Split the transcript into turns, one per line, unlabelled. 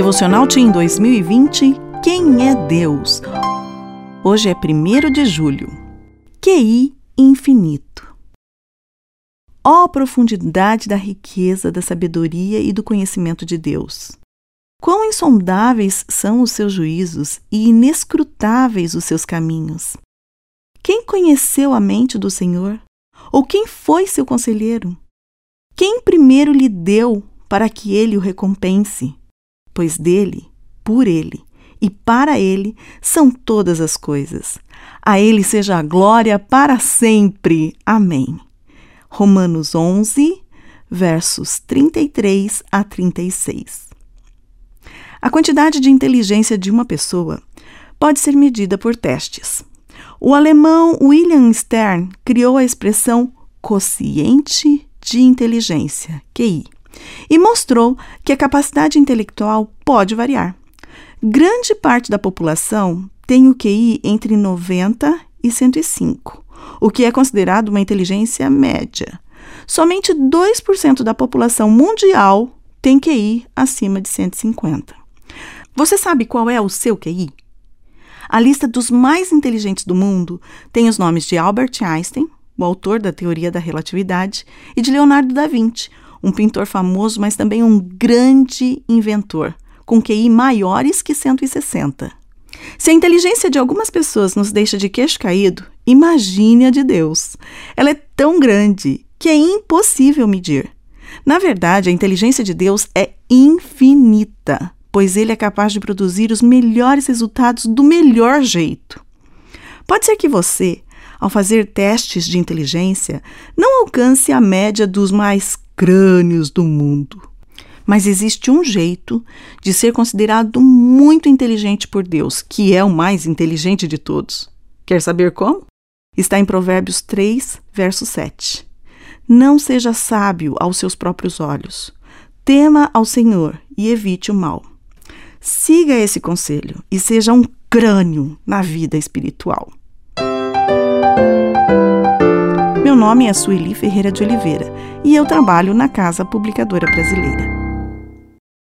Devocional Team 2020 Quem é Deus? Hoje é 1 de julho. QI infinito. Ó oh, profundidade da riqueza, da sabedoria e do conhecimento de Deus! Quão insondáveis são os seus juízos e inescrutáveis os seus caminhos! Quem conheceu a mente do Senhor? Ou quem foi seu conselheiro? Quem primeiro lhe deu para que ele o recompense? Pois dele, por ele e para ele são todas as coisas. A ele seja a glória para sempre. Amém. Romanos 11, versos 33 a 36. A quantidade de inteligência de uma pessoa pode ser medida por testes. O alemão William Stern criou a expressão quociente de inteligência, QI, e mostrou que a capacidade intelectual pode variar. Grande parte da população tem o QI entre 90 e 105, o que é considerado uma inteligência média. Somente 2% da população mundial tem QI acima de 150. Você sabe qual é o seu QI? A lista dos mais inteligentes do mundo tem os nomes de Albert Einstein, o autor da teoria da relatividade, e de Leonardo da Vinci, um pintor famoso, mas também um grande inventor com QI maiores que 160. Se a inteligência de algumas pessoas nos deixa de queixo caído, imagine a de Deus. Ela é tão grande que é impossível medir. Na verdade, a inteligência de Deus é infinita, pois ele é capaz de produzir os melhores resultados do melhor jeito. Pode ser que você, ao fazer testes de inteligência, não alcance a média dos mais crânios do mundo. Mas existe um jeito de ser considerado muito inteligente por Deus, que é o mais inteligente de todos. Quer saber como? Está em Provérbios 3, verso 7. Não seja sábio aos seus próprios olhos. Tema ao Senhor e evite o mal. Siga esse conselho e seja um crânio na vida espiritual. Meu nome é Sueli Ferreira de Oliveira e eu trabalho na Casa Publicadora Brasileira.